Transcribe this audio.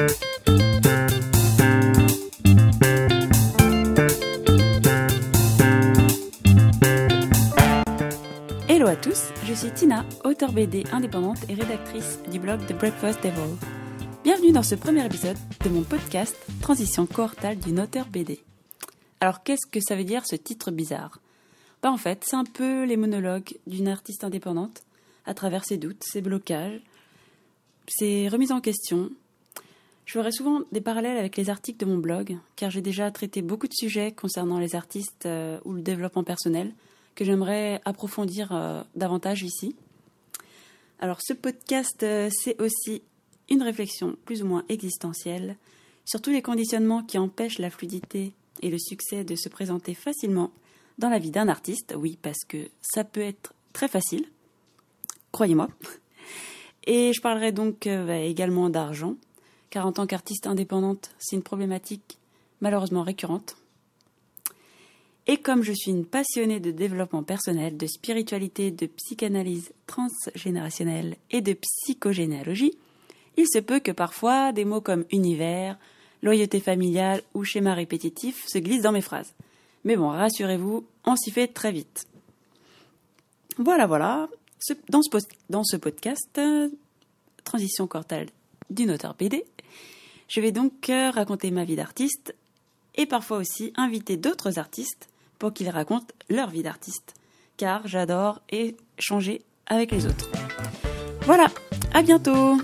Hello à tous, je suis Tina, auteure BD indépendante et rédactrice du blog The Breakfast Devil. Bienvenue dans ce premier épisode de mon podcast Transition cohortale d'une auteure BD. Alors qu'est-ce que ça veut dire ce titre bizarre? Bah en fait, c'est un peu les monologues d'une artiste indépendante à travers ses doutes, ses blocages, ses remises en question. Je ferai souvent des parallèles avec les articles de mon blog, car j'ai déjà traité beaucoup de sujets concernant les artistes euh, ou le développement personnel que j'aimerais approfondir euh, davantage ici. Alors ce podcast, euh, c'est aussi une réflexion plus ou moins existentielle sur tous les conditionnements qui empêchent la fluidité et le succès de se présenter facilement dans la vie d'un artiste. Oui, parce que ça peut être très facile, croyez-moi. Et je parlerai donc bah, également d'argent, car en tant qu'artiste indépendante, c'est une problématique malheureusement récurrente. Et comme je suis une passionnée de développement personnel, de spiritualité, de psychanalyse transgénérationnelle et de psychogénéalogie, il se peut que parfois des mots comme univers, loyauté familiale ou schéma répétitif se glissent dans mes phrases. Mais bon, rassurez-vous, on s'y fait très vite. Voilà, voilà. Dans ce podcast, euh, Transition cortale d'une auteure BD, je vais donc euh, raconter ma vie d'artiste et parfois aussi inviter d'autres artistes pour qu'ils racontent leur vie d'artiste. Car j'adore échanger avec les autres. Voilà, à bientôt